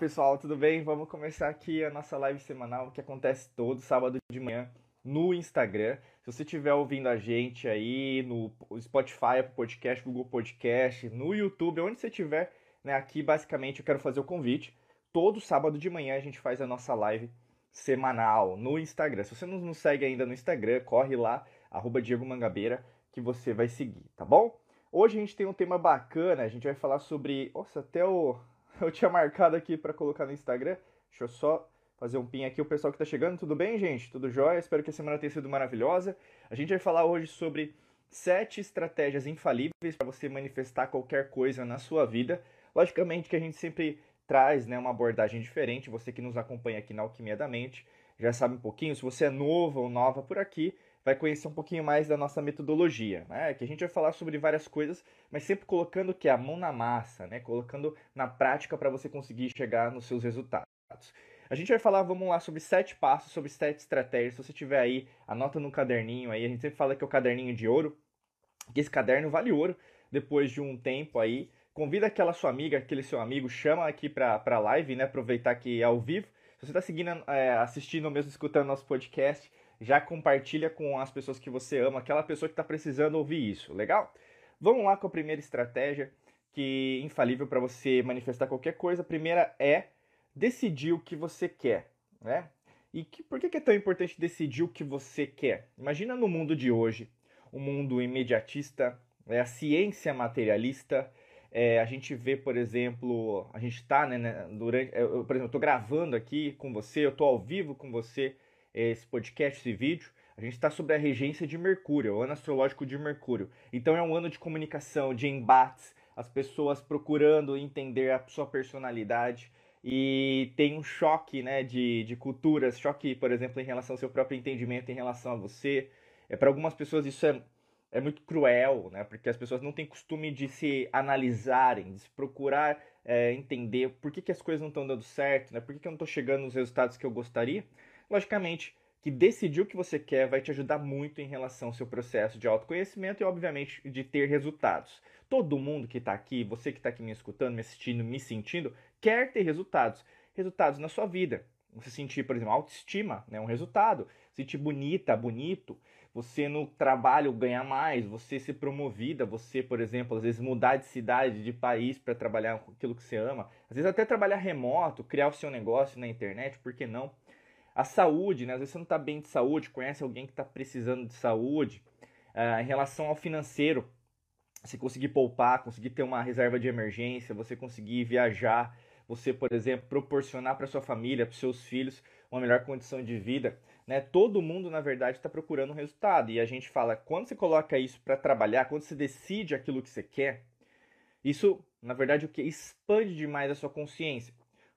pessoal, tudo bem? Vamos começar aqui a nossa live semanal que acontece todo sábado de manhã no Instagram. Se você estiver ouvindo a gente aí no Spotify, Podcast, Google Podcast, no YouTube, onde você estiver, né, aqui basicamente eu quero fazer o convite. Todo sábado de manhã a gente faz a nossa live semanal no Instagram. Se você não nos segue ainda no Instagram, corre lá, arroba Diego Mangabeira, que você vai seguir, tá bom? Hoje a gente tem um tema bacana, a gente vai falar sobre. Nossa, até o. Eu tinha marcado aqui para colocar no Instagram. Deixa eu só fazer um pin aqui. O pessoal que tá chegando, tudo bem, gente? Tudo jóia? Espero que a semana tenha sido maravilhosa. A gente vai falar hoje sobre sete estratégias infalíveis para você manifestar qualquer coisa na sua vida. Logicamente que a gente sempre traz né, uma abordagem diferente. Você que nos acompanha aqui na Alquimia da Mente já sabe um pouquinho. Se você é novo ou nova por aqui, vai conhecer um pouquinho mais da nossa metodologia, né? Que a gente vai falar sobre várias coisas, mas sempre colocando que a mão na massa, né? Colocando na prática para você conseguir chegar nos seus resultados. A gente vai falar, vamos lá, sobre sete passos, sobre sete estratégias. Se você tiver aí, anota no caderninho aí. A gente sempre fala que é o caderninho de ouro, que esse caderno vale ouro depois de um tempo aí. Convida aquela sua amiga, aquele seu amigo, chama aqui para a live, né? Aproveitar que é ao vivo. Se você está seguindo, é, assistindo ou mesmo escutando nosso podcast, já compartilha com as pessoas que você ama, aquela pessoa que está precisando ouvir isso, legal? Vamos lá com a primeira estratégia que é infalível para você manifestar qualquer coisa. A primeira é decidir o que você quer, né? E que, por que é tão importante decidir o que você quer? Imagina no mundo de hoje, um mundo imediatista, é a ciência materialista. É, a gente vê, por exemplo, a gente está, né, né, durante, eu, por exemplo, eu estou gravando aqui com você, eu estou ao vivo com você esse podcast, esse vídeo, a gente está sobre a regência de Mercúrio, o ano astrológico de Mercúrio. Então é um ano de comunicação, de embates, as pessoas procurando entender a sua personalidade e tem um choque né, de, de culturas, choque, por exemplo, em relação ao seu próprio entendimento em relação a você. É, Para algumas pessoas isso é, é muito cruel, né, porque as pessoas não têm costume de se analisarem, de se procurar é, entender por que, que as coisas não estão dando certo, né, por que, que eu não estou chegando nos resultados que eu gostaria. Logicamente que decidir o que você quer vai te ajudar muito em relação ao seu processo de autoconhecimento e, obviamente, de ter resultados. Todo mundo que está aqui, você que está aqui me escutando, me assistindo, me sentindo, quer ter resultados. Resultados na sua vida. Você sentir, por exemplo, autoestima, né, um resultado. Sentir bonita, bonito. Você no trabalho ganhar mais, você ser promovida, você, por exemplo, às vezes mudar de cidade, de país para trabalhar com aquilo que você ama. Às vezes até trabalhar remoto, criar o seu negócio na internet, por que não? A saúde, né? Às vezes você não está bem de saúde, conhece alguém que está precisando de saúde. Uh, em relação ao financeiro, você conseguir poupar, conseguir ter uma reserva de emergência, você conseguir viajar, você, por exemplo, proporcionar para sua família, para seus filhos, uma melhor condição de vida. Né? Todo mundo, na verdade, está procurando um resultado. E a gente fala, quando você coloca isso para trabalhar, quando você decide aquilo que você quer, isso, na verdade, o que expande demais a sua consciência.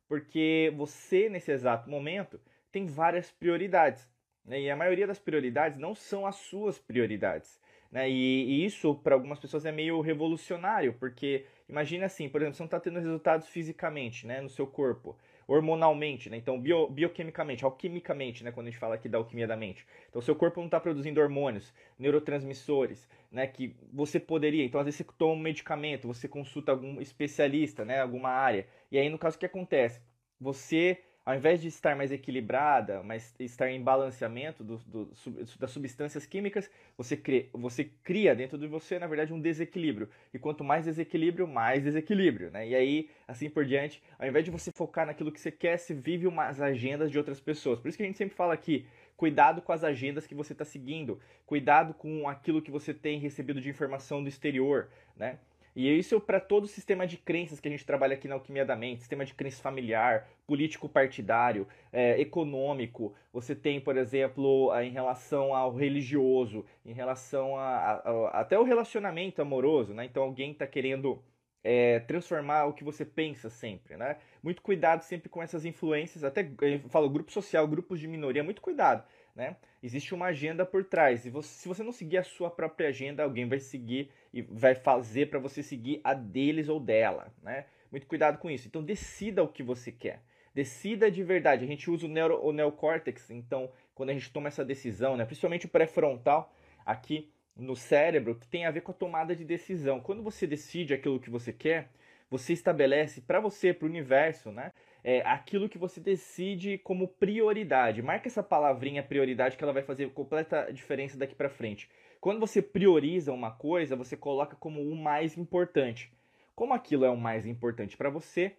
Porque você, nesse exato momento, tem várias prioridades. Né? E a maioria das prioridades não são as suas prioridades. Né? E, e isso, para algumas pessoas, é meio revolucionário, porque imagina assim, por exemplo, você não está tendo resultados fisicamente né, no seu corpo, hormonalmente, né? então bio, bioquimicamente, alquimicamente, né, quando a gente fala aqui da alquimia da mente. Então, seu corpo não está produzindo hormônios, neurotransmissores, né, que você poderia. Então, às vezes, você toma um medicamento, você consulta algum especialista, né, alguma área. E aí, no caso, o que acontece? Você ao invés de estar mais equilibrada, mas estar em balanceamento do, do, das substâncias químicas, você cria, você cria dentro de você, na verdade, um desequilíbrio. E quanto mais desequilíbrio, mais desequilíbrio. Né? E aí, assim por diante, ao invés de você focar naquilo que você quer, você vive umas agendas de outras pessoas. Por isso que a gente sempre fala aqui, cuidado com as agendas que você está seguindo, cuidado com aquilo que você tem recebido de informação do exterior, né? E isso para todo o sistema de crenças que a gente trabalha aqui na Alquimia da Mente, sistema de crença familiar, político-partidário, é, econômico. Você tem, por exemplo, em relação ao religioso, em relação a, a, a até o relacionamento amoroso, né? Então alguém está querendo é, transformar o que você pensa sempre, né? Muito cuidado sempre com essas influências, até eu falo grupo social, grupos de minoria, muito cuidado né? Existe uma agenda por trás. E você, se você não seguir a sua própria agenda, alguém vai seguir e vai fazer para você seguir a deles ou dela, né? Muito cuidado com isso. Então decida o que você quer. Decida de verdade. A gente usa o, neuro, o neocórtex, então quando a gente toma essa decisão, né, principalmente o pré-frontal aqui no cérebro, que tem a ver com a tomada de decisão. Quando você decide aquilo que você quer, você estabelece para você, para o universo, né, é, aquilo que você decide como prioridade. Marca essa palavrinha prioridade que ela vai fazer completa diferença daqui para frente. Quando você prioriza uma coisa, você coloca como o mais importante. Como aquilo é o mais importante para você,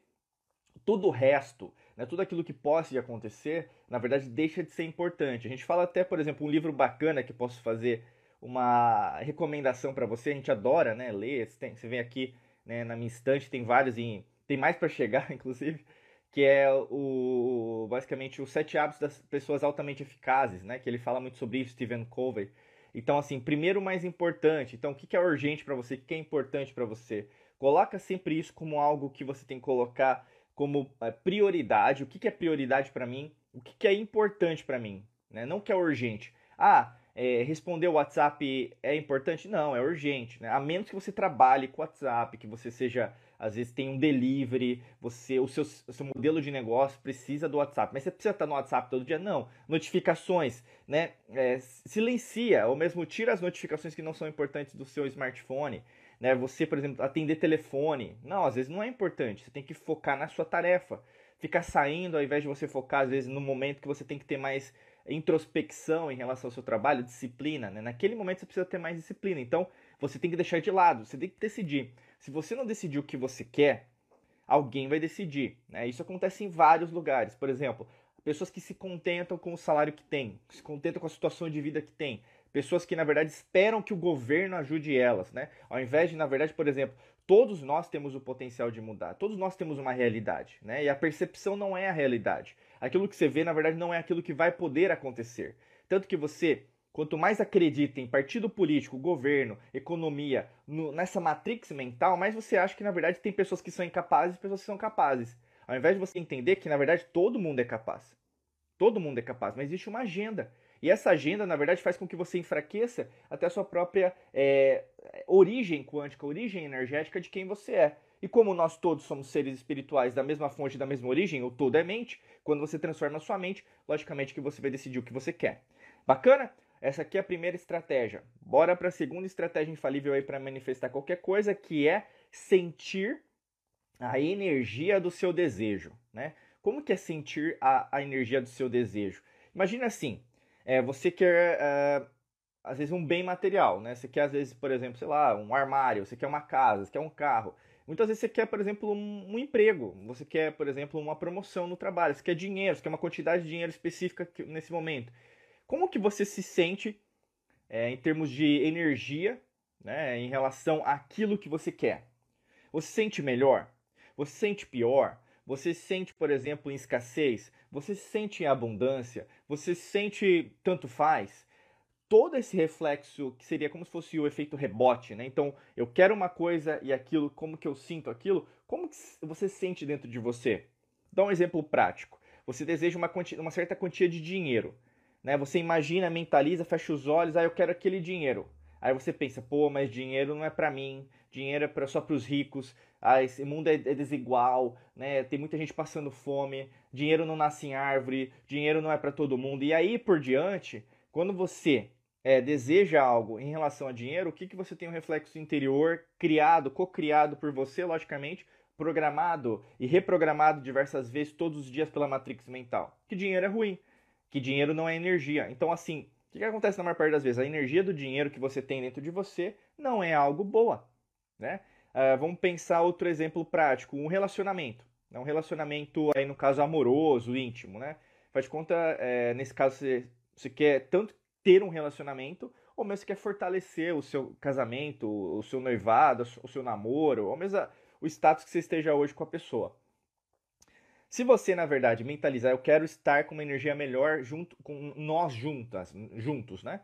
tudo o resto, né, tudo aquilo que possa acontecer, na verdade deixa de ser importante. A gente fala até, por exemplo, um livro bacana que posso fazer uma recomendação para você. A gente adora, né, ler. Você, tem, você vem aqui né, na minha estante, tem vários, em, tem mais para chegar, inclusive, que é o basicamente os sete hábitos das pessoas altamente eficazes, né? Que ele fala muito sobre isso, Stephen Covey. Então, assim, primeiro o mais importante. Então, o que é urgente para você? O que é importante para você? Coloca sempre isso como algo que você tem que colocar como é, prioridade. O que é prioridade para mim? O que é importante para mim? Né? Não que é urgente. Ah, é, responder o WhatsApp é importante? Não, é urgente. Né? A menos que você trabalhe com o WhatsApp, que você seja, às vezes tem um delivery, você, o seu, o seu modelo de negócio precisa do WhatsApp. Mas você precisa estar no WhatsApp todo dia? Não. Notificações, né? É, silencia, ou mesmo tira as notificações que não são importantes do seu smartphone. Né? Você, por exemplo, atender telefone. Não, às vezes não é importante. Você tem que focar na sua tarefa. Ficar saindo ao invés de você focar, às vezes, no momento que você tem que ter mais introspecção em relação ao seu trabalho, disciplina, né? Naquele momento você precisa ter mais disciplina. Então, você tem que deixar de lado, você tem que decidir. Se você não decidir o que você quer, alguém vai decidir. Né? Isso acontece em vários lugares. Por exemplo, pessoas que se contentam com o salário que têm, se contentam com a situação de vida que têm. Pessoas que, na verdade, esperam que o governo ajude elas, né? Ao invés de, na verdade, por exemplo, todos nós temos o potencial de mudar, todos nós temos uma realidade, né? E a percepção não é a realidade. Aquilo que você vê, na verdade, não é aquilo que vai poder acontecer. Tanto que você, quanto mais acredita em partido político, governo, economia, no, nessa matrix mental, mais você acha que, na verdade, tem pessoas que são incapazes e pessoas que são capazes. Ao invés de você entender que, na verdade, todo mundo é capaz. Todo mundo é capaz, mas existe uma agenda. E essa agenda, na verdade, faz com que você enfraqueça até a sua própria é, origem quântica, origem energética de quem você é. E como nós todos somos seres espirituais da mesma fonte, da mesma origem, o todo é mente, quando você transforma a sua mente, logicamente que você vai decidir o que você quer. Bacana? Essa aqui é a primeira estratégia. Bora para a segunda estratégia infalível aí para manifestar qualquer coisa, que é sentir a energia do seu desejo, né? Como que é sentir a, a energia do seu desejo? Imagina assim, é, você quer, é, às vezes, um bem material, né? Você quer, às vezes, por exemplo, sei lá, um armário, você quer uma casa, você quer um carro. Muitas vezes você quer, por exemplo, um, um, emprego, você quer, por exemplo, uma promoção no trabalho, você quer dinheiro, você quer uma quantidade de dinheiro específica nesse momento. Como que você se sente é, em termos de energia né, em relação àquilo que você quer? Você se sente melhor? Você se sente pior? Você se sente, por exemplo, em escassez? Você se sente em abundância? Você se sente tanto faz? Todo esse reflexo que seria como se fosse o efeito rebote, né? Então, eu quero uma coisa e aquilo, como que eu sinto aquilo? Como que você sente dentro de você? Dá um exemplo prático. Você deseja uma, uma certa quantia de dinheiro, né? Você imagina, mentaliza, fecha os olhos, ah, eu quero aquele dinheiro. Aí você pensa, pô, mas dinheiro não é para mim, dinheiro é só para os ricos, ah, esse mundo é, é, desigual, né? Tem muita gente passando fome, dinheiro não nasce em árvore, dinheiro não é para todo mundo. E aí por diante, quando você é, deseja algo em relação a dinheiro, o que, que você tem um reflexo interior criado, co-criado por você, logicamente, programado e reprogramado diversas vezes todos os dias pela matrix mental? Que dinheiro é ruim, que dinheiro não é energia. Então, assim, o que, que acontece na maior parte das vezes? A energia do dinheiro que você tem dentro de você não é algo boa, né? Uh, vamos pensar outro exemplo prático, um relacionamento. Né? Um relacionamento, aí no caso, amoroso, íntimo, né? Faz de conta, é, nesse caso, você, você quer tanto ter um relacionamento, ou mesmo você quer fortalecer o seu casamento, o seu noivado, o seu namoro, ou mesmo o status que você esteja hoje com a pessoa. Se você, na verdade, mentalizar, eu quero estar com uma energia melhor junto com nós juntas, juntos, né?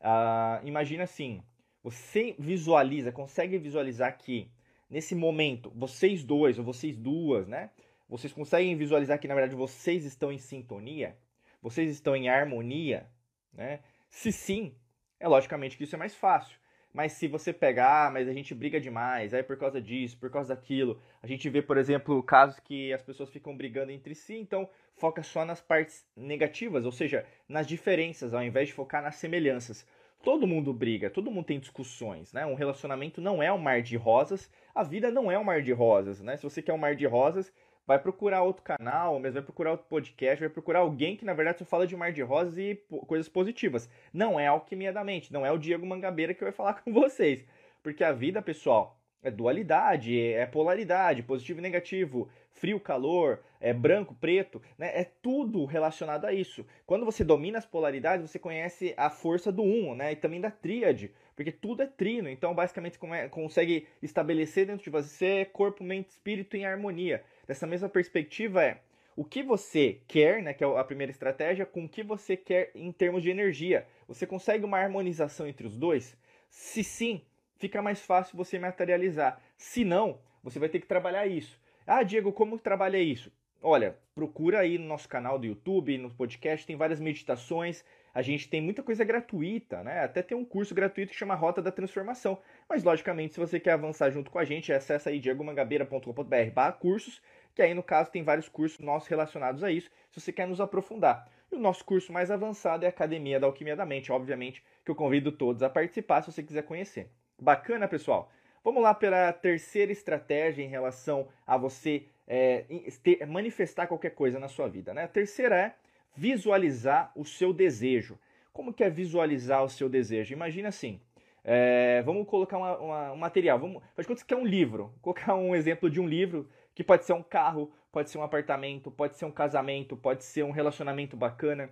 Uh, imagina assim, você visualiza, consegue visualizar que nesse momento, vocês dois ou vocês duas, né? Vocês conseguem visualizar que na verdade vocês estão em sintonia? Vocês estão em harmonia, né? Se sim, é logicamente que isso é mais fácil. Mas se você pegar, mas a gente briga demais, aí por causa disso, por causa daquilo, a gente vê, por exemplo, casos que as pessoas ficam brigando entre si, então foca só nas partes negativas, ou seja, nas diferenças, ao invés de focar nas semelhanças. Todo mundo briga, todo mundo tem discussões, né? Um relacionamento não é um mar de rosas, a vida não é um mar de rosas, né? Se você quer um mar de rosas, vai procurar outro canal, mas vai procurar outro podcast, vai procurar alguém que na verdade só fala de mar de rosas e coisas positivas. Não é alquimia da mente, não é o Diego Mangabeira que vai falar com vocês. Porque a vida, pessoal, é dualidade, é polaridade, positivo e negativo, frio, calor, é branco, preto, né? É tudo relacionado a isso. Quando você domina as polaridades, você conhece a força do um, né? E também da tríade, porque tudo é trino. Então, basicamente, você consegue estabelecer dentro de você corpo, mente, espírito em harmonia dessa mesma perspectiva é o que você quer, né, que é a primeira estratégia, com o que você quer em termos de energia. Você consegue uma harmonização entre os dois? Se sim, fica mais fácil você materializar. Se não, você vai ter que trabalhar isso. Ah, Diego, como trabalha isso? Olha, procura aí no nosso canal do YouTube, no podcast, tem várias meditações. A gente tem muita coisa gratuita, né? Até tem um curso gratuito que chama Rota da Transformação. Mas, logicamente, se você quer avançar junto com a gente, acessa aí diegomangabeira.com.br cursos que aí no caso tem vários cursos nossos relacionados a isso, se você quer nos aprofundar. E o nosso curso mais avançado é a Academia da Alquimia da Mente, obviamente, que eu convido todos a participar se você quiser conhecer. Bacana, pessoal? Vamos lá pela terceira estratégia em relação a você é, ter, manifestar qualquer coisa na sua vida. Né? A terceira é visualizar o seu desejo. Como que é visualizar o seu desejo? Imagina assim, é, vamos colocar uma, uma, um material, vamos, faz conta que é um livro, vou colocar um exemplo de um livro que pode ser um carro, pode ser um apartamento, pode ser um casamento, pode ser um relacionamento bacana,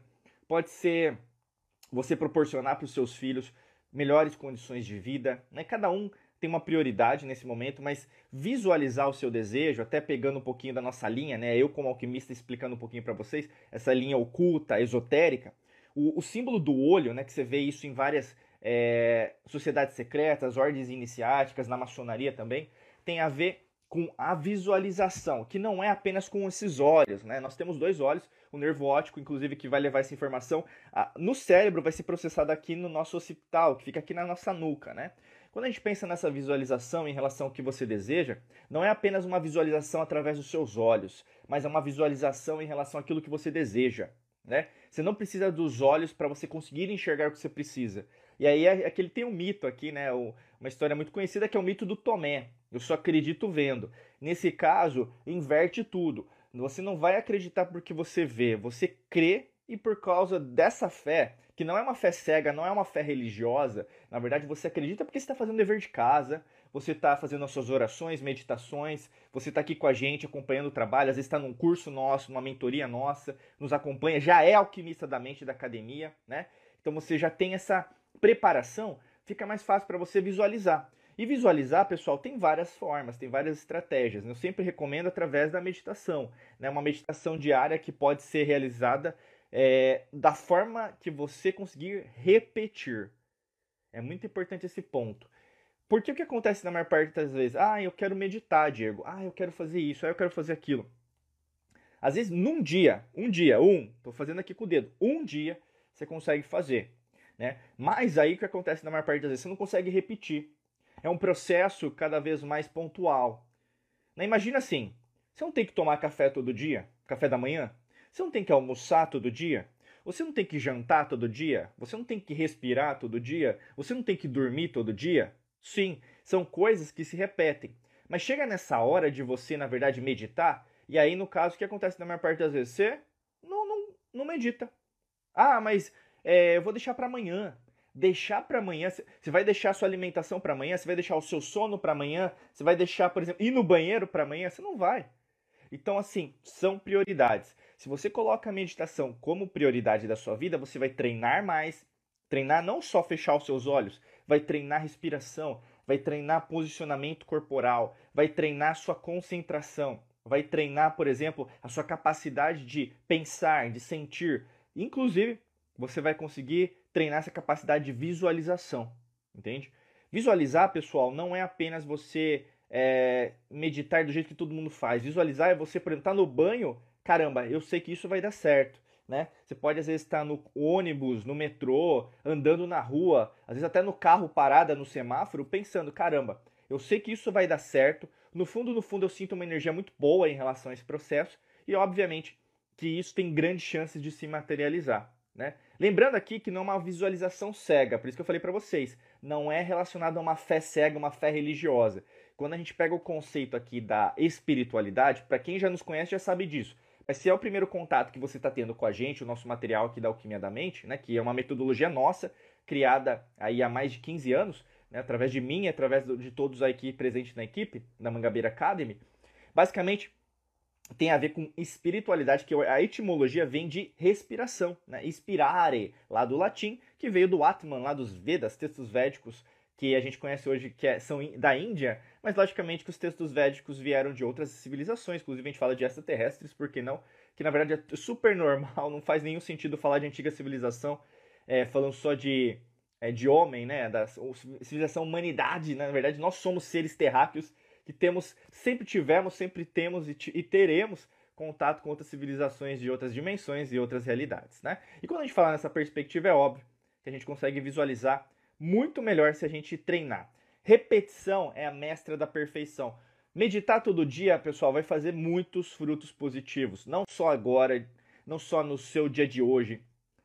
pode ser você proporcionar para os seus filhos melhores condições de vida. Né? Cada um tem uma prioridade nesse momento, mas visualizar o seu desejo, até pegando um pouquinho da nossa linha, né? Eu como alquimista explicando um pouquinho para vocês essa linha oculta, esotérica, o, o, símbolo do olho, né? Que você vê isso em várias é, sociedades secretas, ordens iniciáticas, na maçonaria também, tem a ver com a visualização, que não é apenas com esses olhos, né? Nós temos dois olhos, o nervo óptico, inclusive, que vai levar essa informação no cérebro, vai ser processado aqui no nosso occipital, que fica aqui na nossa nuca, né? Quando a gente pensa nessa visualização em relação ao que você deseja, não é apenas uma visualização através dos seus olhos, mas é uma visualização em relação àquilo que você deseja, né? Você não precisa dos olhos para você conseguir enxergar o que você precisa. E aí é, é ele tem um mito aqui, né? Uma história muito conhecida que é o mito do Tomé. Eu só acredito vendo. Nesse caso, inverte tudo. Você não vai acreditar porque você vê, você crê e por causa dessa fé, que não é uma fé cega, não é uma fé religiosa, na verdade você acredita porque você está fazendo dever de casa, você está fazendo as suas orações, meditações, você está aqui com a gente acompanhando o trabalho, às vezes está num curso nosso, numa mentoria nossa, nos acompanha, já é alquimista da mente da academia, né? Então você já tem essa preparação, fica mais fácil para você visualizar. E visualizar, pessoal, tem várias formas, tem várias estratégias. Eu sempre recomendo através da meditação. Né? Uma meditação diária que pode ser realizada é, da forma que você conseguir repetir. É muito importante esse ponto. Porque o que acontece na maior parte das vezes? Ah, eu quero meditar, Diego. Ah, eu quero fazer isso, ah, eu quero fazer aquilo. Às vezes, num dia, um dia, um, tô fazendo aqui com o dedo, um dia você consegue fazer. Né? Mas aí o que acontece na maior parte das vezes? Você não consegue repetir é um processo cada vez mais pontual. Né? Imagina assim: você não tem que tomar café todo dia, café da manhã? Você não tem que almoçar todo dia? Você não tem que jantar todo dia? Você não tem que respirar todo dia? Você não tem que dormir todo dia? Sim, são coisas que se repetem. Mas chega nessa hora de você, na verdade, meditar, e aí, no caso, o que acontece na maior parte das vezes? Você não, não, não medita. Ah, mas é, eu vou deixar para amanhã deixar para amanhã, você vai deixar sua alimentação para amanhã, você vai deixar o seu sono para amanhã, você vai deixar, por exemplo, ir no banheiro para amanhã, você não vai. Então, assim, são prioridades. Se você coloca a meditação como prioridade da sua vida, você vai treinar mais, treinar não só fechar os seus olhos, vai treinar respiração, vai treinar posicionamento corporal, vai treinar sua concentração, vai treinar, por exemplo, a sua capacidade de pensar, de sentir. Inclusive, você vai conseguir treinar essa capacidade de visualização, entende? Visualizar, pessoal, não é apenas você é, meditar do jeito que todo mundo faz. Visualizar é você, por exemplo, estar tá no banho, caramba, eu sei que isso vai dar certo. Né? Você pode às vezes estar no ônibus, no metrô, andando na rua, às vezes até no carro parada no semáforo, pensando, caramba, eu sei que isso vai dar certo. No fundo, no fundo, eu sinto uma energia muito boa em relação a esse processo e, obviamente, que isso tem grandes chances de se materializar. Né? Lembrando aqui que não é uma visualização cega, por isso que eu falei para vocês, não é relacionado a uma fé cega, uma fé religiosa. quando a gente pega o conceito aqui da espiritualidade, para quem já nos conhece já sabe disso. Mas se é o primeiro contato que você está tendo com a gente, o nosso material aqui da Alquimia da Mente, né, que é uma metodologia nossa, criada aí há mais de 15 anos, né, através de mim através de todos aqui presentes na equipe, da Mangabeira Academy, basicamente tem a ver com espiritualidade, que a etimologia vem de respiração, né? Inspirare, lá do latim, que veio do Atman, lá dos Vedas, textos védicos que a gente conhece hoje, que é, são da Índia, mas logicamente que os textos védicos vieram de outras civilizações, inclusive a gente fala de extraterrestres, por que não? Que na verdade é super normal, não faz nenhum sentido falar de antiga civilização, é, falando só de, é, de homem, né? Da civilização humanidade, né? na verdade nós somos seres terráqueos que temos, sempre tivemos, sempre temos e, e teremos contato com outras civilizações de outras dimensões e outras realidades, né? E quando a gente fala nessa perspectiva, é óbvio que a gente consegue visualizar muito melhor se a gente treinar. Repetição é a mestra da perfeição. Meditar todo dia, pessoal, vai fazer muitos frutos positivos. Não só agora, não só no seu dia de hoje,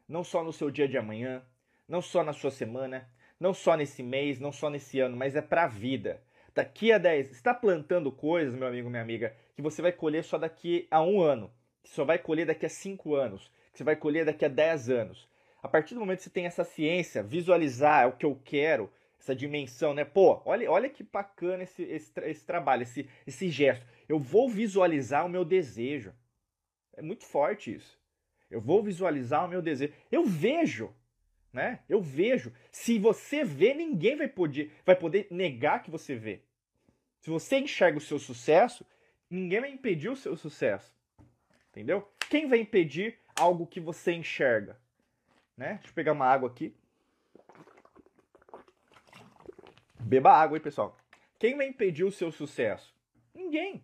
não só no seu dia de amanhã, não só na sua semana, não só nesse mês, não só nesse ano, mas é para a vida. Daqui a 10, está plantando coisas, meu amigo, minha amiga, que você vai colher só daqui a um ano, que só vai colher daqui a 5 anos, que você vai colher daqui a 10 anos. A partir do momento que você tem essa ciência, visualizar é o que eu quero, essa dimensão, né? Pô, olha, olha que bacana esse, esse, esse trabalho, esse, esse gesto. Eu vou visualizar o meu desejo. É muito forte isso. Eu vou visualizar o meu desejo. Eu vejo né? Eu vejo. Se você vê, ninguém vai poder, vai poder negar que você vê. Se você enxerga o seu sucesso, ninguém vai impedir o seu sucesso. Entendeu? Quem vai impedir algo que você enxerga? Né? Deixa eu pegar uma água aqui. Beba água, hein, pessoal? Quem vai impedir o seu sucesso? Ninguém,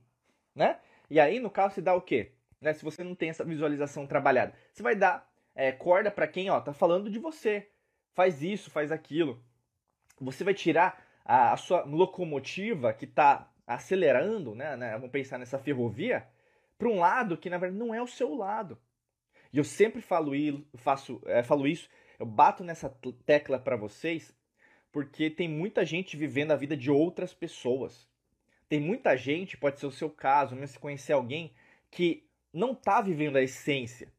né? E aí, no caso, se dá o quê? Né? Se você não tem essa visualização trabalhada, você vai dar é, corda para quem ó tá falando de você. Faz isso, faz aquilo. Você vai tirar a, a sua locomotiva que está acelerando, né, né, Vamos pensar nessa ferrovia para um lado que na verdade não é o seu lado. E eu sempre falo, faço, é, falo isso, eu bato nessa tecla para vocês, porque tem muita gente vivendo a vida de outras pessoas. Tem muita gente, pode ser o seu caso, mesmo se conhecer alguém que não está vivendo a essência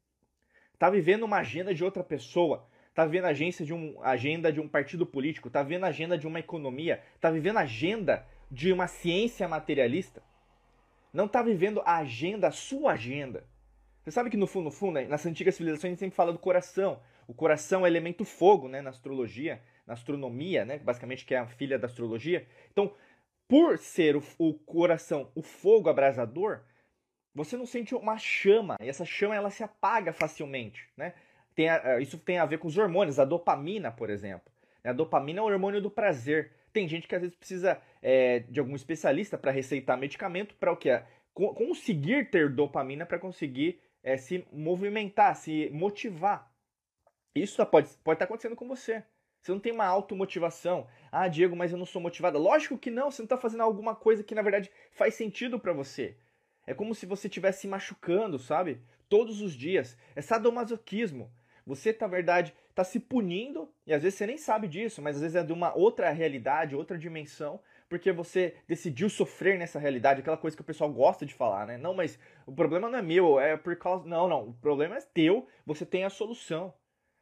tá vivendo uma agenda de outra pessoa, tá vivendo a agência de um, agenda de um partido político, tá vivendo a agenda de uma economia, tá vivendo a agenda de uma ciência materialista, não tá vivendo a agenda, a sua agenda. Você sabe que no fundo, no fundo, né, nas antigas civilizações a gente sempre fala do coração. O coração é elemento fogo, né, na astrologia, na astronomia, né, basicamente que é a filha da astrologia. Então, por ser o, o coração, o fogo abrasador, você não sente uma chama, e essa chama ela se apaga facilmente, né? Tem a, eh, isso tem a ver com os hormônios, a dopamina, por exemplo. A dopamina é o hormônio do prazer. Tem gente que às vezes precisa é, de algum especialista para receitar medicamento para o que? Conseguir ter dopamina para conseguir é, se movimentar, se motivar. Isso pode, pode estar acontecendo com você. Você não tem uma automotivação. Ah, Diego, mas eu não sou motivada. Lógico que não, você não está fazendo alguma coisa que na verdade faz sentido para você. É como se você estivesse se machucando, sabe? Todos os dias. É sadomasoquismo. Você, na verdade, está se punindo, e às vezes você nem sabe disso, mas às vezes é de uma outra realidade, outra dimensão, porque você decidiu sofrer nessa realidade, aquela coisa que o pessoal gosta de falar, né? Não, mas o problema não é meu, é por causa. Não, não. O problema é teu, você tem a solução.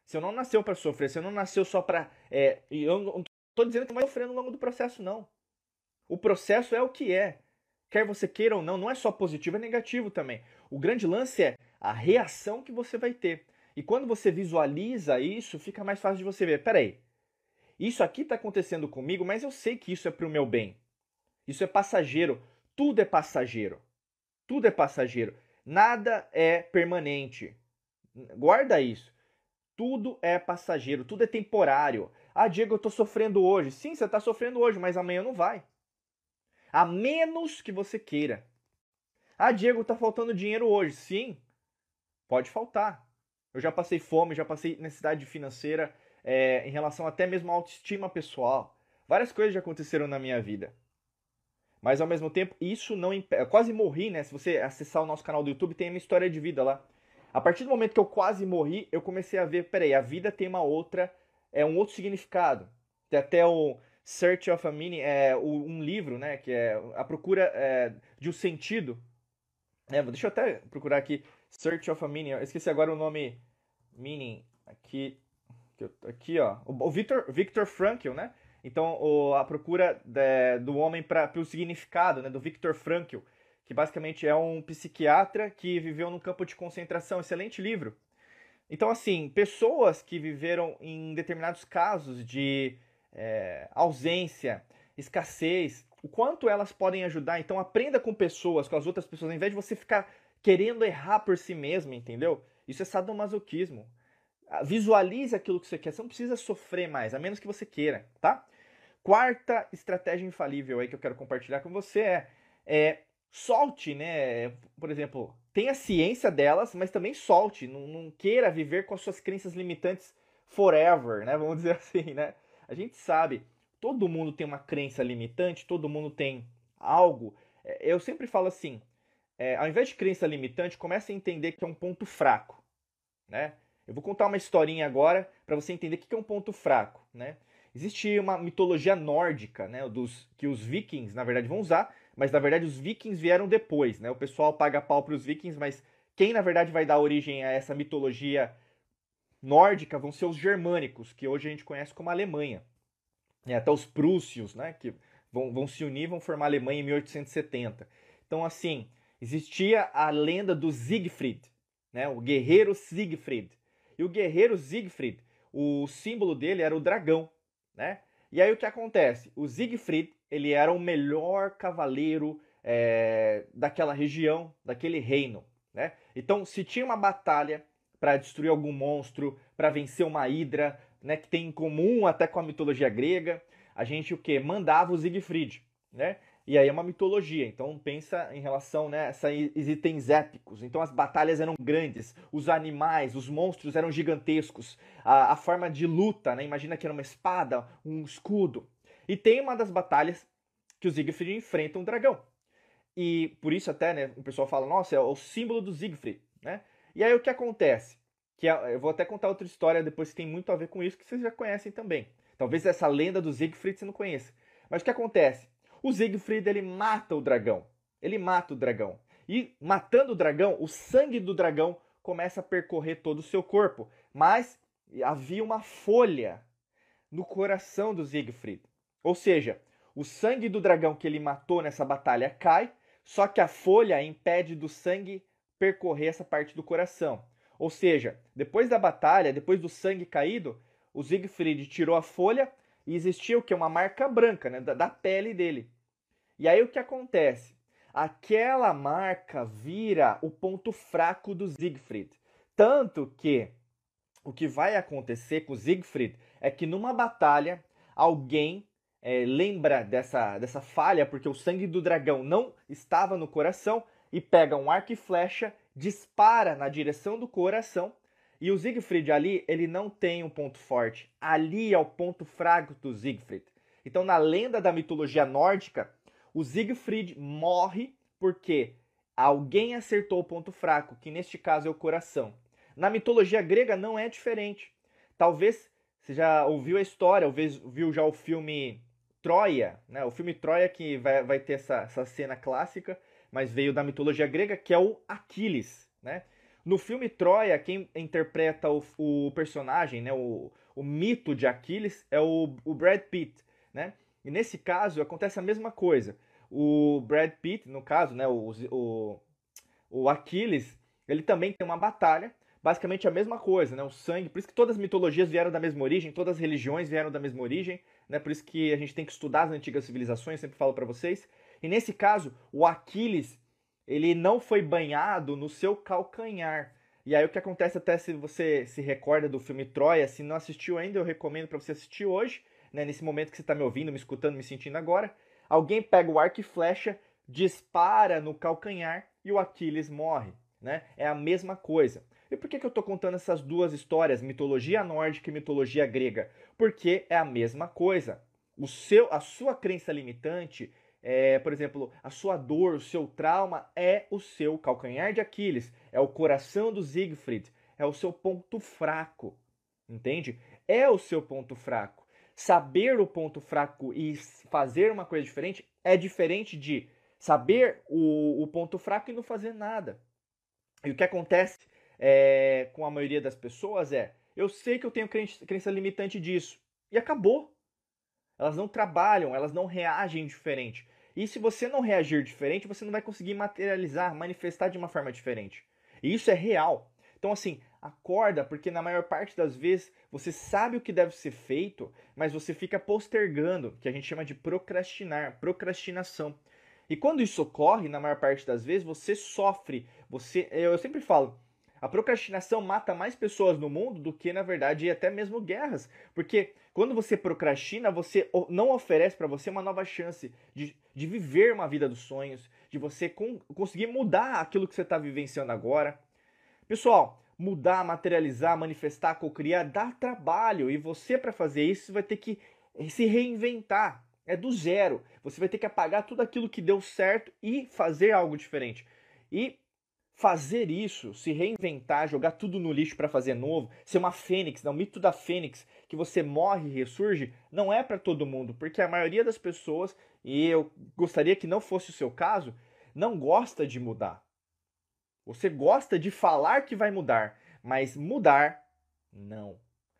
Você não nasceu para sofrer, você não nasceu só para. É, eu não tô dizendo que vai sofrer no longo do processo, não. O processo é o que é quer você queira ou não, não é só positivo, é negativo também. O grande lance é a reação que você vai ter. E quando você visualiza isso, fica mais fácil de você ver. Peraí, isso aqui está acontecendo comigo, mas eu sei que isso é para o meu bem. Isso é passageiro. Tudo é passageiro. Tudo é passageiro. Nada é permanente. Guarda isso. Tudo é passageiro, tudo é temporário. Ah, Diego, eu estou sofrendo hoje. Sim, você está sofrendo hoje, mas amanhã não vai. A menos que você queira. Ah, Diego, tá faltando dinheiro hoje. Sim, pode faltar. Eu já passei fome, já passei necessidade financeira, é, em relação até mesmo à autoestima pessoal. Várias coisas já aconteceram na minha vida. Mas ao mesmo tempo, isso não impede. Eu quase morri, né? Se você acessar o nosso canal do YouTube, tem a minha história de vida lá. A partir do momento que eu quase morri, eu comecei a ver, peraí, a vida tem uma outra, é um outro significado. Tem até o Search of a Meaning é um livro, né, que é a procura é, de um sentido. É, deixa eu até procurar aqui Search of a Meaning. Eu esqueci agora o nome Meaning aqui aqui ó, o Victor Victor Frankl, né? Então, o, a procura de, do homem para o significado, né, do Victor Frankl, que basicamente é um psiquiatra que viveu num campo de concentração. Excelente livro. Então, assim, pessoas que viveram em determinados casos de é, ausência, escassez, o quanto elas podem ajudar. Então, aprenda com pessoas, com as outras pessoas, ao invés de você ficar querendo errar por si mesmo, entendeu? Isso é sadomasoquismo. Ah, visualize aquilo que você quer. Você não precisa sofrer mais, a menos que você queira, tá? Quarta estratégia infalível aí que eu quero compartilhar com você é, é solte, né? Por exemplo, tenha ciência delas, mas também solte. Não, não queira viver com as suas crenças limitantes forever, né? Vamos dizer assim, né? A gente sabe, todo mundo tem uma crença limitante, todo mundo tem algo. É, eu sempre falo assim, é, ao invés de crença limitante, comece a entender que é um ponto fraco, né? Eu vou contar uma historinha agora para você entender o que é um ponto fraco, né? Existe uma mitologia nórdica, né, dos que os vikings, na verdade, vão usar, mas na verdade os vikings vieram depois, né? O pessoal paga pau para os vikings, mas quem na verdade vai dar origem a essa mitologia nórdica vão ser os germânicos, que hoje a gente conhece como Alemanha. E até os prússios, né, que vão, vão se unir, vão formar a Alemanha em 1870. Então, assim, existia a lenda do Siegfried, né, o guerreiro Siegfried. E o guerreiro Siegfried, o símbolo dele era o dragão, né? E aí o que acontece? O Siegfried, ele era o melhor cavaleiro é, daquela região, daquele reino, né? Então, se tinha uma batalha para destruir algum monstro, para vencer uma hidra, né, que tem em comum até com a mitologia grega, a gente o que mandava o Siegfried, né? E aí é uma mitologia, então pensa em relação né, a esses itens épicos. Então as batalhas eram grandes, os animais, os monstros eram gigantescos, a, a forma de luta, né, imagina que era uma espada, um escudo. E tem uma das batalhas que o Siegfried enfrenta um dragão. E por isso até né, o pessoal fala, nossa, é o símbolo do Siegfried. Né? E aí o que acontece? Que é, eu vou até contar outra história depois que tem muito a ver com isso, que vocês já conhecem também. Talvez essa lenda do Siegfried você não conheça. Mas o que acontece? O Siegfried ele mata o dragão. Ele mata o dragão. E matando o dragão, o sangue do dragão começa a percorrer todo o seu corpo. Mas havia uma folha no coração do Siegfried. Ou seja, o sangue do dragão que ele matou nessa batalha cai, só que a folha impede do sangue percorrer essa parte do coração. Ou seja, depois da batalha, depois do sangue caído, o Siegfried tirou a folha e existia o que? Uma marca branca né, da, da pele dele. E aí o que acontece? Aquela marca vira o ponto fraco do Siegfried. Tanto que o que vai acontecer com o Siegfried é que numa batalha alguém é, lembra dessa, dessa falha, porque o sangue do dragão não estava no coração, e pega um arco e flecha, dispara na direção do coração e o Siegfried ali, ele não tem um ponto forte. Ali é o ponto fraco do Siegfried. Então, na lenda da mitologia nórdica, o Siegfried morre porque alguém acertou o ponto fraco, que neste caso é o coração. Na mitologia grega não é diferente. Talvez você já ouviu a história, ou viu já o filme Troia, né? O filme Troia que vai, vai ter essa, essa cena clássica, mas veio da mitologia grega, que é o Aquiles, né? No filme Troia, quem interpreta o, o personagem, né, o, o mito de Aquiles, é o, o Brad Pitt, né? E nesse caso acontece a mesma coisa. O Brad Pitt, no caso, né, o, o, o Aquiles, ele também tem uma batalha, basicamente a mesma coisa, né? O sangue, por isso que todas as mitologias vieram da mesma origem, todas as religiões vieram da mesma origem, né? Por isso que a gente tem que estudar as antigas civilizações, sempre falo para vocês. E nesse caso, o Aquiles, ele não foi banhado no seu calcanhar. E aí o que acontece até se você se recorda do filme Troia, se não assistiu ainda, eu recomendo para você assistir hoje, né, nesse momento que você está me ouvindo, me escutando, me sentindo agora. Alguém pega o arco e flecha, dispara no calcanhar e o Aquiles morre. Né? É a mesma coisa. E por que, que eu estou contando essas duas histórias, mitologia nórdica e mitologia grega? Porque é a mesma coisa. O seu, a sua crença limitante é, por exemplo, a sua dor, o seu trauma é o seu calcanhar de Aquiles, é o coração do Siegfried, é o seu ponto fraco, entende? É o seu ponto fraco. saber o ponto fraco e fazer uma coisa diferente é diferente de saber o, o ponto fraco e não fazer nada. E o que acontece é, com a maioria das pessoas é: eu sei que eu tenho crença, crença limitante disso. E acabou. Elas não trabalham, elas não reagem diferente. E se você não reagir diferente, você não vai conseguir materializar, manifestar de uma forma diferente. E isso é real. Então, assim, acorda, porque na maior parte das vezes você sabe o que deve ser feito, mas você fica postergando, que a gente chama de procrastinar, procrastinação. E quando isso ocorre, na maior parte das vezes, você sofre. Você, eu sempre falo, a procrastinação mata mais pessoas no mundo do que, na verdade, até mesmo guerras. Porque quando você procrastina, você não oferece para você uma nova chance de, de viver uma vida dos sonhos, de você com, conseguir mudar aquilo que você está vivenciando agora. Pessoal, mudar, materializar, manifestar, co-criar dá trabalho. E você, para fazer isso, vai ter que se reinventar. É do zero. Você vai ter que apagar tudo aquilo que deu certo e fazer algo diferente. E fazer isso, se reinventar, jogar tudo no lixo para fazer novo, ser uma fênix, não, o mito da fênix, que você morre e ressurge, não é para todo mundo, porque a maioria das pessoas, e eu gostaria que não fosse o seu caso, não gosta de mudar. Você gosta de falar que vai mudar, mas mudar, não.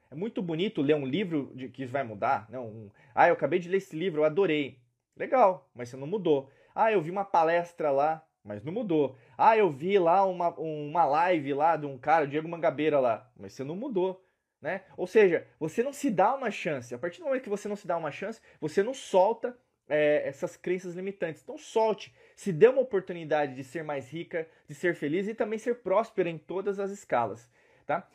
É muito bonito ler um livro de que vai mudar. Não, um, ah, eu acabei de ler esse livro, eu adorei. Legal, mas você não mudou. Ah, eu vi uma palestra lá, mas não mudou. Ah, eu vi lá uma, uma live lá de um cara, Diego Mangabeira lá, mas você não mudou. Né? Ou seja, você não se dá uma chance. A partir do momento que você não se dá uma chance, você não solta é, essas crenças limitantes. Então solte, se dê uma oportunidade de ser mais rica, de ser feliz e também ser próspera em todas as escalas. Tá?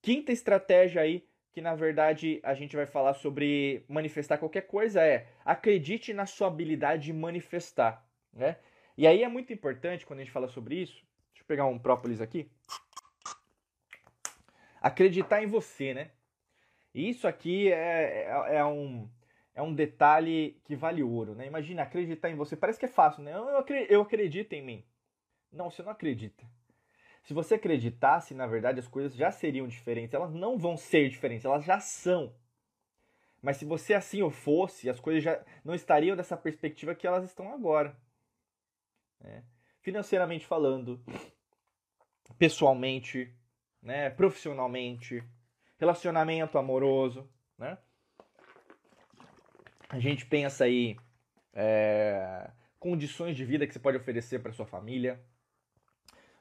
Quinta estratégia aí que na verdade a gente vai falar sobre manifestar qualquer coisa é acredite na sua habilidade de manifestar, né? E aí é muito importante quando a gente fala sobre isso. Deixa eu pegar um própolis aqui. Acreditar em você, né? E isso aqui é, é, é, um, é um detalhe que vale ouro, né? Imagina, acreditar em você. Parece que é fácil, né? Eu, eu acredito em mim. Não, você não acredita. Se você acreditasse, na verdade, as coisas já seriam diferentes. Elas não vão ser diferentes, elas já são. Mas se você assim o fosse, as coisas já não estariam dessa perspectiva que elas estão agora. Né? Financeiramente falando, pessoalmente, né? profissionalmente, relacionamento amoroso. Né? A gente pensa aí é, condições de vida que você pode oferecer para sua família,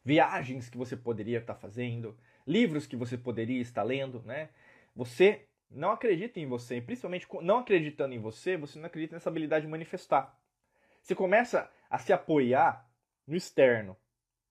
viagens que você poderia estar fazendo, livros que você poderia estar lendo, né? Você não acredita em você, principalmente não acreditando em você, você não acredita nessa habilidade de manifestar. Você começa a se apoiar no externo,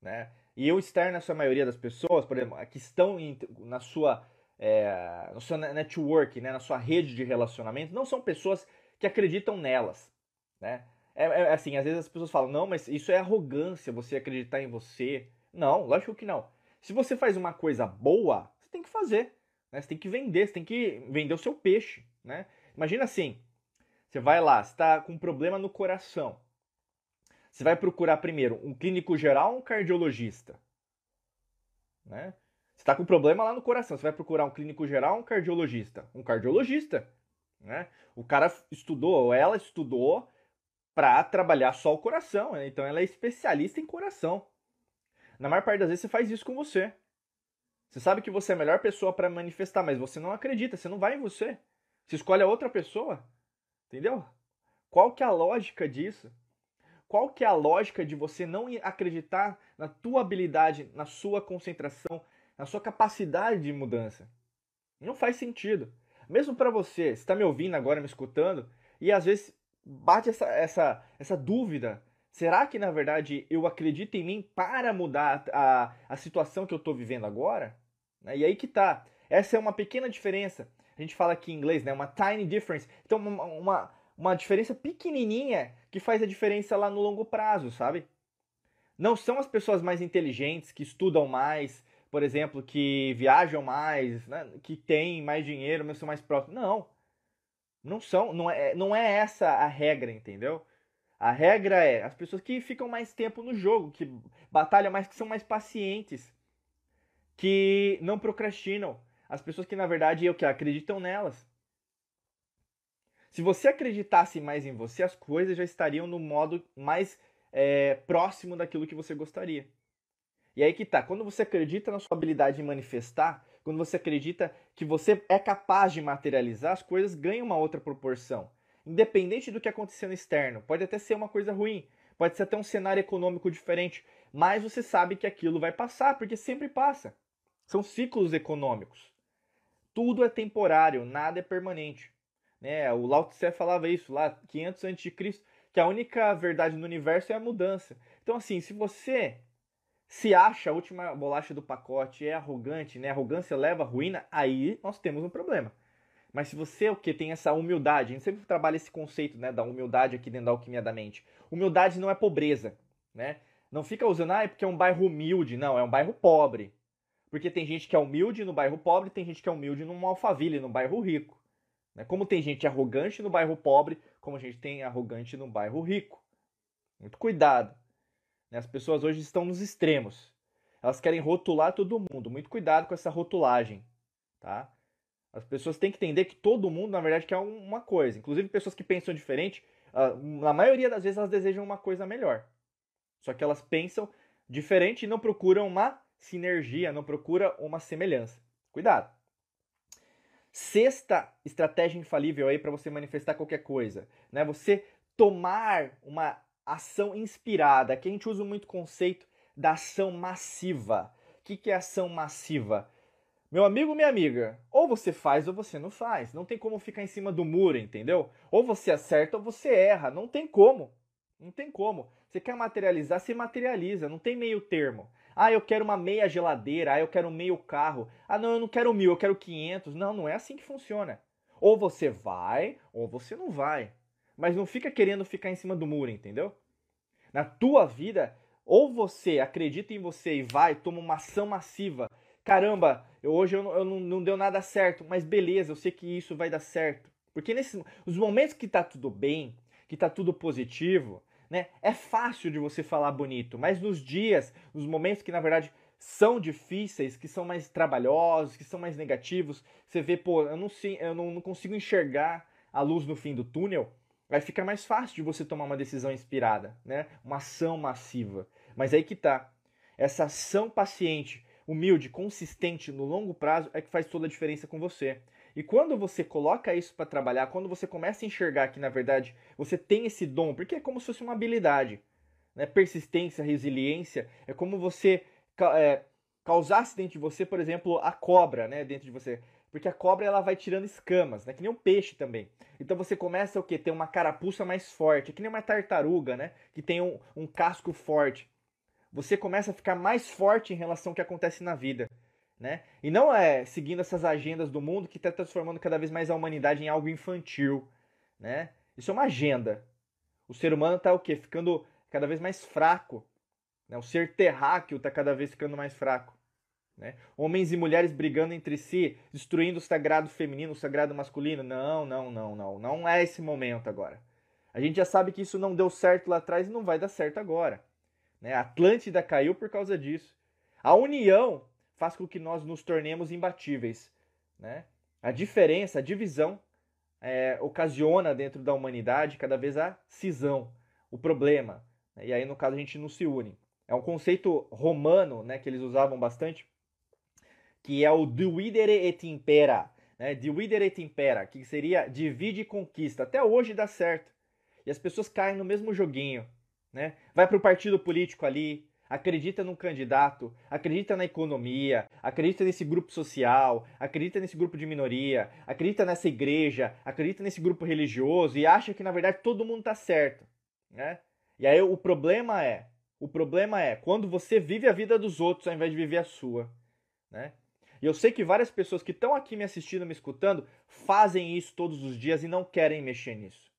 né? E o externo, a sua maioria das pessoas, por exemplo, que estão em, na sua é, no seu network, né, na sua rede de relacionamento, não são pessoas que acreditam nelas, né? É, é, assim, às vezes as pessoas falam, não, mas isso é arrogância, você acreditar em você. Não, lógico que não. Se você faz uma coisa boa, você tem que fazer, né? Você tem que vender, você tem que vender o seu peixe, né? Imagina assim, você vai lá, está com um problema no coração. Você vai procurar primeiro um clínico geral ou um cardiologista? Né? Você está com problema lá no coração, você vai procurar um clínico geral ou um cardiologista? Um cardiologista. Né? O cara estudou, ou ela estudou para trabalhar só o coração, né? então ela é especialista em coração. Na maior parte das vezes você faz isso com você. Você sabe que você é a melhor pessoa para manifestar, mas você não acredita, você não vai em você. Você escolhe a outra pessoa. Entendeu? Qual que é a lógica disso? Qual que é a lógica de você não acreditar na tua habilidade, na sua concentração, na sua capacidade de mudança? Não faz sentido. Mesmo para você, está me ouvindo agora, me escutando, e às vezes bate essa, essa, essa dúvida. Será que na verdade eu acredito em mim para mudar a, a situação que eu estou vivendo agora? E aí que tá. Essa é uma pequena diferença. A gente fala aqui em inglês, né? Uma tiny difference. Então, uma, uma, uma diferença pequenininha que faz a diferença lá no longo prazo, sabe? Não são as pessoas mais inteligentes, que estudam mais, por exemplo, que viajam mais, né? que têm mais dinheiro, mas são mais próximos. Não. Não são, não é, não é essa a regra, entendeu? A regra é as pessoas que ficam mais tempo no jogo, que batalham mais, que são mais pacientes, que não procrastinam. As pessoas que na verdade eu que acreditam nelas. Se você acreditasse mais em você, as coisas já estariam no modo mais é, próximo daquilo que você gostaria. E aí que tá, quando você acredita na sua habilidade de manifestar, quando você acredita que você é capaz de materializar, as coisas ganham uma outra proporção. Independente do que aconteceu no externo. Pode até ser uma coisa ruim, pode ser até um cenário econômico diferente, mas você sabe que aquilo vai passar, porque sempre passa. São ciclos econômicos. Tudo é temporário, nada é permanente. Né? O Lao Tse falava isso lá, 500 a.C., que a única verdade no universo é a mudança. Então, assim, se você se acha a última bolacha do pacote, é arrogante, né? Arrogância leva à ruína, aí nós temos um problema. Mas se você o que tem essa humildade, a gente sempre trabalha esse conceito, né, da humildade aqui dentro da alquimia da mente. Humildade não é pobreza, né? Não fica usando, ah, é porque é um bairro humilde. Não, é um bairro pobre. Porque tem gente que é humilde no bairro pobre, tem gente que é humilde num Alphaville, no bairro rico. Né? Como tem gente arrogante no bairro pobre, como a gente tem arrogante no bairro rico. Muito cuidado. Né? As pessoas hoje estão nos extremos. Elas querem rotular todo mundo. Muito cuidado com essa rotulagem. Tá? As pessoas têm que entender que todo mundo, na verdade, quer uma coisa. Inclusive, pessoas que pensam diferente, na maioria das vezes, elas desejam uma coisa melhor. Só que elas pensam diferente e não procuram uma sinergia, não procura uma semelhança. Cuidado. Sexta estratégia infalível aí para você manifestar qualquer coisa, né? Você tomar uma ação inspirada. Aqui a gente usa muito o conceito da ação massiva. O que, é ação massiva? Meu amigo, minha amiga, ou você faz ou você não faz. Não tem como ficar em cima do muro, entendeu? Ou você acerta ou você erra. Não tem como. Não tem como. Você quer materializar, você materializa. Não tem meio termo. Ah, eu quero uma meia geladeira. Ah, eu quero meio carro. Ah, não, eu não quero mil, eu quero quinhentos. Não, não é assim que funciona. Ou você vai, ou você não vai. Mas não fica querendo ficar em cima do muro, entendeu? Na tua vida, ou você acredita em você e vai, toma uma ação massiva. Caramba, eu, hoje eu, eu não, não deu nada certo, mas beleza, eu sei que isso vai dar certo. Porque nesses os momentos que tá tudo bem, que tá tudo positivo, né? É fácil de você falar bonito, mas nos dias, nos momentos que na verdade são difíceis, que são mais trabalhosos, que são mais negativos, você vê, pô, eu não sei, eu não, não consigo enxergar a luz no fim do túnel, vai ficar mais fácil de você tomar uma decisão inspirada, né? Uma ação massiva. Mas aí que tá. Essa ação paciente, humilde, consistente no longo prazo é que faz toda a diferença com você. E quando você coloca isso para trabalhar, quando você começa a enxergar que na verdade você tem esse dom, porque é como se fosse uma habilidade, né? persistência, resiliência, é como você é, causasse dentro de você, por exemplo, a cobra, né, dentro de você, porque a cobra ela vai tirando escamas, né, que nem um peixe também. Então você começa o que ter uma carapuça mais forte, que nem uma tartaruga, né, que tem um, um casco forte. Você começa a ficar mais forte em relação ao que acontece na vida né? E não é seguindo essas agendas do mundo que está transformando cada vez mais a humanidade em algo infantil, né? Isso é uma agenda. O ser humano está o quê? Ficando cada vez mais fraco. Né? O ser terráqueo está cada vez ficando mais fraco. Né? Homens e mulheres brigando entre si, destruindo o sagrado feminino, o sagrado masculino. Não, não, não, não. Não é esse momento agora. A gente já sabe que isso não deu certo lá atrás e não vai dar certo agora. Né? A Atlântida caiu por causa disso. A união faz com que nós nos tornemos imbatíveis. Né? A diferença, a divisão, é, ocasiona dentro da humanidade cada vez a cisão, o problema. Né? E aí, no caso, a gente não se une. É um conceito romano né, que eles usavam bastante, que é o dividere et impera. Né? Dividere et impera, que seria divide e conquista. Até hoje dá certo. E as pessoas caem no mesmo joguinho. Né? Vai para o partido político ali, acredita num candidato, acredita na economia, acredita nesse grupo social, acredita nesse grupo de minoria, acredita nessa igreja, acredita nesse grupo religioso e acha que na verdade todo mundo está certo, né? E aí o problema é, o problema é quando você vive a vida dos outros ao invés de viver a sua, né? E eu sei que várias pessoas que estão aqui me assistindo, me escutando, fazem isso todos os dias e não querem mexer nisso,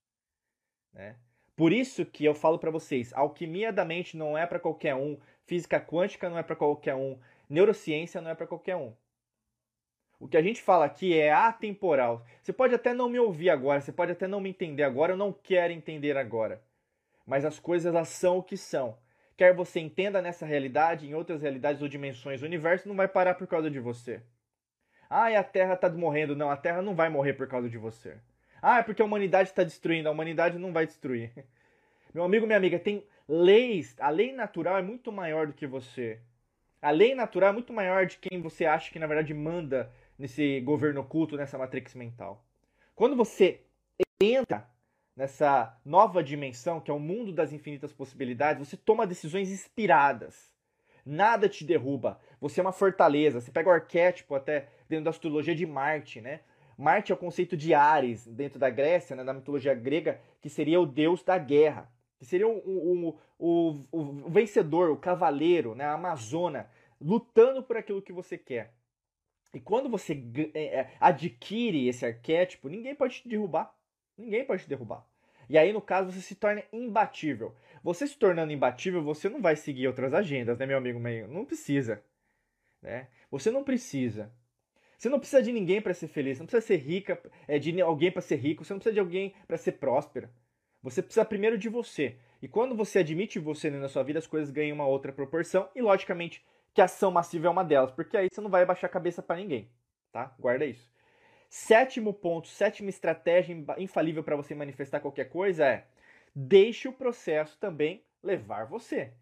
né? Por isso que eu falo para vocês, alquimia da mente não é para qualquer um, física quântica não é para qualquer um, neurociência não é para qualquer um. O que a gente fala aqui é atemporal. Você pode até não me ouvir agora, você pode até não me entender agora, eu não quero entender agora. Mas as coisas elas são o que são. Quer você entenda nessa realidade, em outras realidades ou dimensões, o universo não vai parar por causa de você. Ah, e a Terra está morrendo. Não, a Terra não vai morrer por causa de você. Ah, é porque a humanidade está destruindo. A humanidade não vai destruir. Meu amigo, minha amiga, tem leis. A lei natural é muito maior do que você. A lei natural é muito maior de quem você acha que na verdade manda nesse governo oculto, nessa matrix mental. Quando você entra nessa nova dimensão, que é o mundo das infinitas possibilidades, você toma decisões inspiradas. Nada te derruba. Você é uma fortaleza. Você pega o arquétipo até dentro da astrologia de Marte, né? Marte é o conceito de Ares, dentro da Grécia, né, da mitologia grega, que seria o deus da guerra. Que seria o, o, o, o vencedor, o cavaleiro, né, a amazona, lutando por aquilo que você quer. E quando você é, é, adquire esse arquétipo, ninguém pode te derrubar. Ninguém pode te derrubar. E aí, no caso, você se torna imbatível. Você se tornando imbatível, você não vai seguir outras agendas, né, meu amigo? Não precisa. Né? Você não precisa. Você não precisa de ninguém para ser feliz. Você não precisa ser rica, é, de alguém para ser rico. Você não precisa de alguém para ser próspera. Você precisa primeiro de você. E quando você admite você na sua vida, as coisas ganham uma outra proporção. E, logicamente, que ação massiva é uma delas, porque aí você não vai baixar a cabeça para ninguém, tá? Guarda isso. Sétimo ponto, sétima estratégia infalível para você manifestar qualquer coisa é deixe o processo também levar você,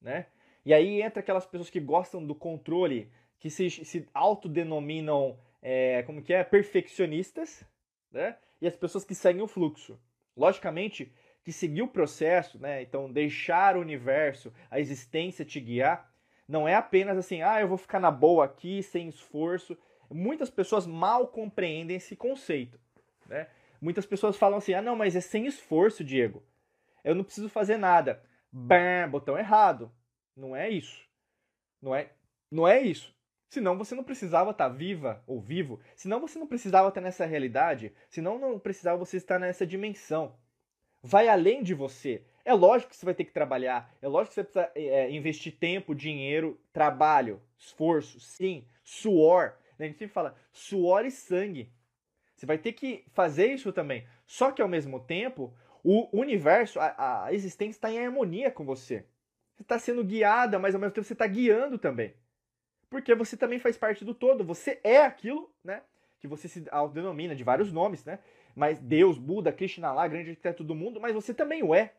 né? E aí entra aquelas pessoas que gostam do controle, que se, se autodenominam, é, como que é, perfeccionistas, né? E as pessoas que seguem o fluxo. Logicamente que seguir o processo, né? Então deixar o universo, a existência te guiar, não é apenas assim, ah, eu vou ficar na boa aqui, sem esforço. Muitas pessoas mal compreendem esse conceito. Né? Muitas pessoas falam assim, ah, não, mas é sem esforço, Diego. Eu não preciso fazer nada. Bam, botão errado. Não é isso. Não é, não é isso. Senão você não precisava estar viva ou vivo. Senão você não precisava estar nessa realidade. Senão não precisava você estar nessa dimensão. Vai além de você. É lógico que você vai ter que trabalhar, é lógico que você precisa é, investir tempo, dinheiro, trabalho, esforço, sim, suor. Né? A gente sempre fala suor e sangue. Você vai ter que fazer isso também. Só que ao mesmo tempo, o universo, a, a existência está em harmonia com você. Você está sendo guiada, mas ao mesmo tempo você está guiando também. Porque você também faz parte do todo. Você é aquilo, né? Que você se autodenomina de vários nomes, né? Mas Deus, Buda, Krishna lá, grande arquiteto do mundo, mas você também o é.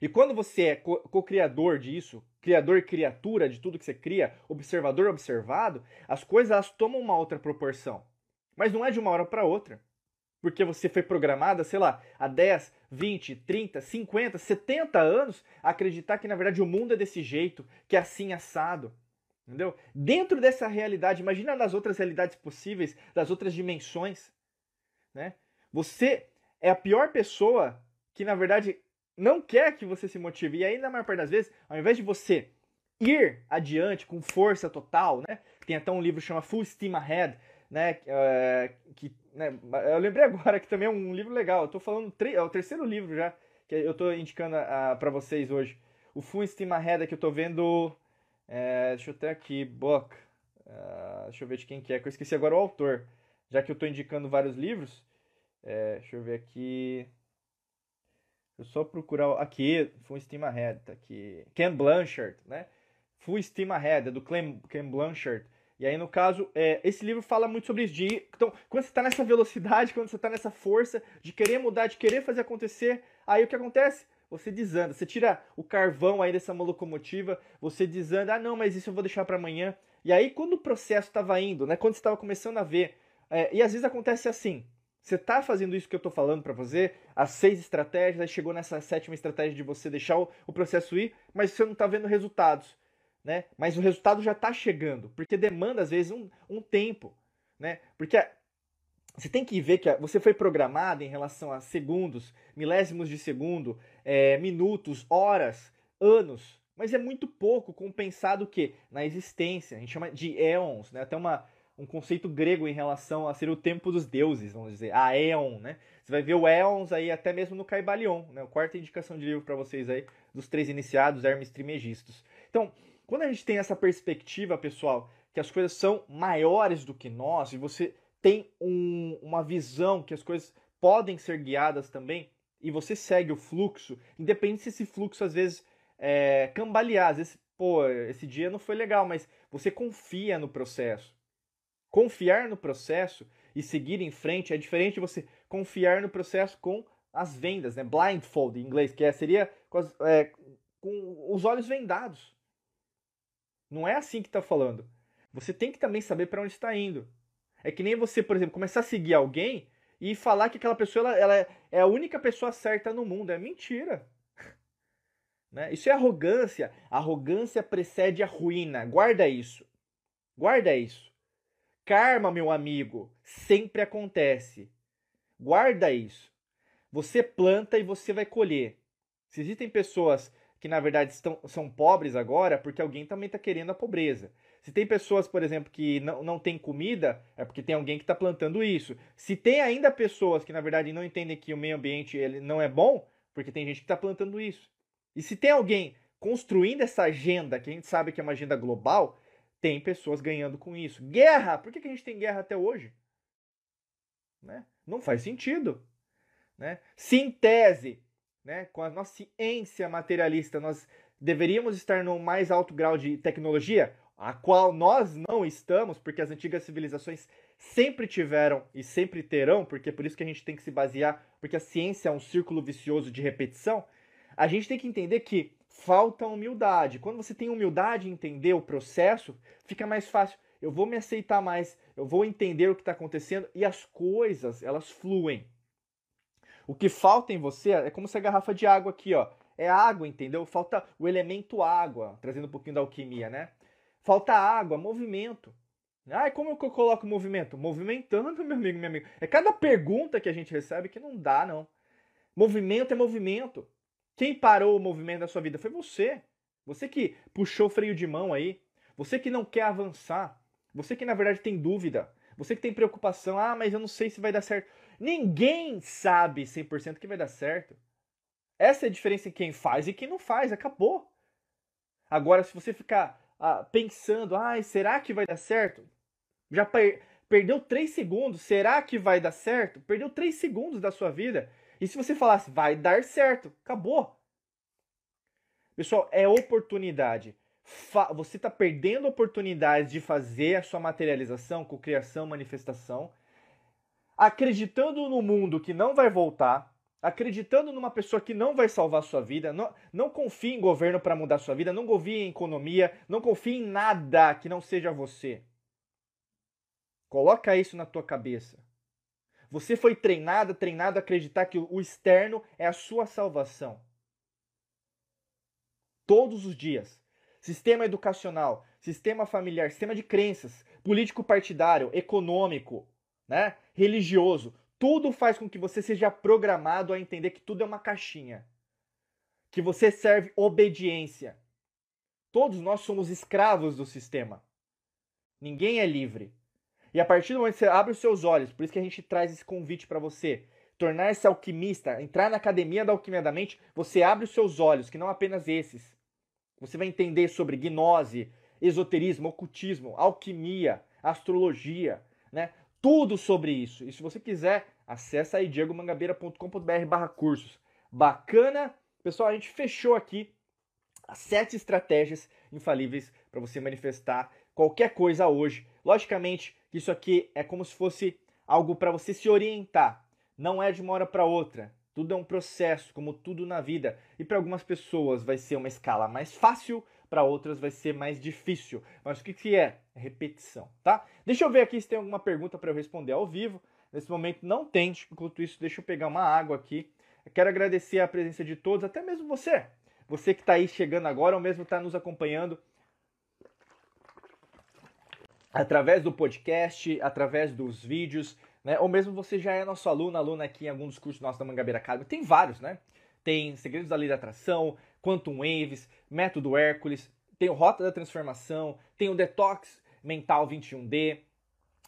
E quando você é co-criador disso, criador criatura de tudo que você cria, observador observado, as coisas elas tomam uma outra proporção. Mas não é de uma hora para outra. Porque você foi programada, sei lá, há 10, 20, 30, 50, 70 anos a acreditar que na verdade o mundo é desse jeito, que é assim assado. Entendeu? Dentro dessa realidade, imagina nas outras realidades possíveis, das outras dimensões, né? Você é a pior pessoa que na verdade não quer que você se motive. E aí, na maior parte das vezes, ao invés de você ir adiante com força total, né? Tem até um livro que chama Full Steam Ahead, né? É, que, né? Eu lembrei agora que também é um livro legal. Eu tô falando, é o terceiro livro já que eu tô indicando para vocês hoje. O Full Steam Ahead que eu tô vendo. É, deixa eu até aqui, book. Uh, deixa eu ver de quem que é, que eu esqueci agora o autor. Já que eu tô indicando vários livros. É, deixa eu ver aqui. Eu só procurar aqui, Full Steam Ahead, tá aqui. Ken Blanchard, né? Full Steam Ahead, é do Ken, Ken Blanchard. E aí, no caso, é, esse livro fala muito sobre isso. De, então, quando você está nessa velocidade, quando você está nessa força de querer mudar, de querer fazer acontecer, aí o que acontece? Você desanda. Você tira o carvão aí dessa locomotiva, você desanda. Ah, não, mas isso eu vou deixar para amanhã. E aí, quando o processo estava indo, né? Quando você estava começando a ver, é, e às vezes acontece assim. Você está fazendo isso que eu estou falando para você, as seis estratégias, aí chegou nessa sétima estratégia de você deixar o, o processo ir, mas você não está vendo resultados. Né? Mas o resultado já está chegando, porque demanda às vezes um, um tempo. Né? Porque você tem que ver que você foi programado em relação a segundos, milésimos de segundo, é, minutos, horas, anos, mas é muito pouco compensado que na existência. A gente chama de éons, né? Até uma um conceito grego em relação a ser o tempo dos deuses, vamos dizer, a Aeon, né? Você vai ver o Aeons aí até mesmo no Caibalion, né? A quarta indicação de livro para vocês aí, dos três iniciados, Hermes Trimegistus. Então, quando a gente tem essa perspectiva, pessoal, que as coisas são maiores do que nós, e você tem um, uma visão que as coisas podem ser guiadas também, e você segue o fluxo, independente se esse fluxo às vezes é, cambalear, às vezes, pô, esse dia não foi legal, mas você confia no processo. Confiar no processo e seguir em frente é diferente de você confiar no processo com as vendas, né? Blindfold em inglês, que é, seria é, com os olhos vendados. Não é assim que está falando. Você tem que também saber para onde está indo. É que nem você, por exemplo, começar a seguir alguém e falar que aquela pessoa ela, ela é a única pessoa certa no mundo. É mentira. Né? Isso é arrogância. Arrogância precede a ruína. Guarda isso. Guarda isso. Karma, meu amigo, sempre acontece. Guarda isso. Você planta e você vai colher. Se existem pessoas que na verdade estão, são pobres agora, porque alguém também está querendo a pobreza. Se tem pessoas, por exemplo, que não, não tem comida, é porque tem alguém que está plantando isso. Se tem ainda pessoas que na verdade não entendem que o meio ambiente ele não é bom, porque tem gente que está plantando isso. E se tem alguém construindo essa agenda, que a gente sabe que é uma agenda global, tem pessoas ganhando com isso. Guerra! Por que, que a gente tem guerra até hoje? Né? Não faz sentido. Né? Sintese. Né? Com a nossa ciência materialista, nós deveríamos estar no mais alto grau de tecnologia, a qual nós não estamos, porque as antigas civilizações sempre tiveram e sempre terão, porque é por isso que a gente tem que se basear, porque a ciência é um círculo vicioso de repetição. A gente tem que entender que falta humildade. Quando você tem humildade em entender o processo, fica mais fácil. Eu vou me aceitar mais, eu vou entender o que está acontecendo e as coisas, elas fluem. O que falta em você é como se a garrafa de água aqui, ó. É água, entendeu? Falta o elemento água, trazendo um pouquinho da alquimia, né? Falta água, movimento. Ah, como eu coloco movimento? Movimentando, meu amigo, meu amigo. É cada pergunta que a gente recebe que não dá, não. Movimento é movimento. Quem parou o movimento da sua vida foi você. Você que puxou o freio de mão aí. Você que não quer avançar. Você que na verdade tem dúvida. Você que tem preocupação. Ah, mas eu não sei se vai dar certo. Ninguém sabe 100% que vai dar certo. Essa é a diferença em quem faz e quem não faz. Acabou. Agora, se você ficar ah, pensando, ah, será que vai dar certo? Já per perdeu 3 segundos. Será que vai dar certo? Perdeu 3 segundos da sua vida. E se você falasse, vai dar certo, acabou. Pessoal, é oportunidade. Fa você está perdendo oportunidades de fazer a sua materialização, cocriação, manifestação, acreditando no mundo que não vai voltar, acreditando numa pessoa que não vai salvar sua vida, não, não confie em governo para mudar sua vida, não confie em economia, não confie em nada que não seja você. Coloca isso na tua cabeça. Você foi treinado, treinado a acreditar que o externo é a sua salvação. Todos os dias. Sistema educacional, sistema familiar, sistema de crenças, político partidário, econômico, né? religioso, tudo faz com que você seja programado a entender que tudo é uma caixinha. Que você serve obediência. Todos nós somos escravos do sistema. Ninguém é livre. E a partir do momento que você abre os seus olhos, por isso que a gente traz esse convite para você, tornar-se alquimista, entrar na academia da alquimia da mente, você abre os seus olhos, que não apenas esses. Você vai entender sobre gnose, esoterismo, ocultismo, alquimia, astrologia, né? Tudo sobre isso. E se você quiser, acessa aí diegomangabeira.com.br barra cursos. Bacana? Pessoal, a gente fechou aqui as sete estratégias infalíveis para você manifestar qualquer coisa hoje. Logicamente, isso aqui é como se fosse algo para você se orientar. Não é de uma hora para outra. Tudo é um processo, como tudo na vida. E para algumas pessoas vai ser uma escala mais fácil, para outras vai ser mais difícil. Mas o que, que é? repetição, tá? Deixa eu ver aqui se tem alguma pergunta para eu responder ao vivo. Nesse momento não tem. Enquanto isso, deixa eu pegar uma água aqui. Eu quero agradecer a presença de todos, até mesmo você. Você que está aí chegando agora ou mesmo está nos acompanhando através do podcast, através dos vídeos, né? Ou mesmo você já é nosso aluno, aluna aqui em algum dos cursos nossos da Mangabeira Academy. Tem vários, né? Tem Segredos da Lei da Atração, Quantum Waves, Método Hércules, tem o Rota da Transformação, tem o Detox Mental 21D,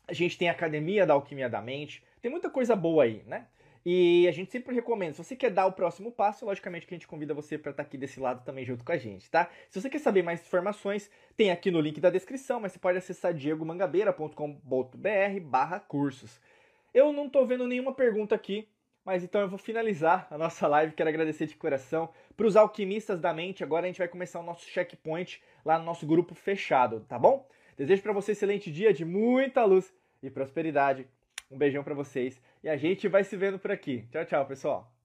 a gente tem a Academia da Alquimia da Mente, tem muita coisa boa aí, né? E a gente sempre recomenda, se você quer dar o próximo passo, logicamente que a gente convida você para estar tá aqui desse lado também junto com a gente, tá? Se você quer saber mais informações, tem aqui no link da descrição, mas você pode acessar diegomangabeira.com.br barra cursos. Eu não estou vendo nenhuma pergunta aqui, mas então eu vou finalizar a nossa live. Quero agradecer de coração para os alquimistas da mente. Agora a gente vai começar o nosso checkpoint lá no nosso grupo fechado, tá bom? Desejo para você um excelente dia de muita luz e prosperidade. Um beijão para vocês e a gente vai se vendo por aqui. Tchau, tchau, pessoal.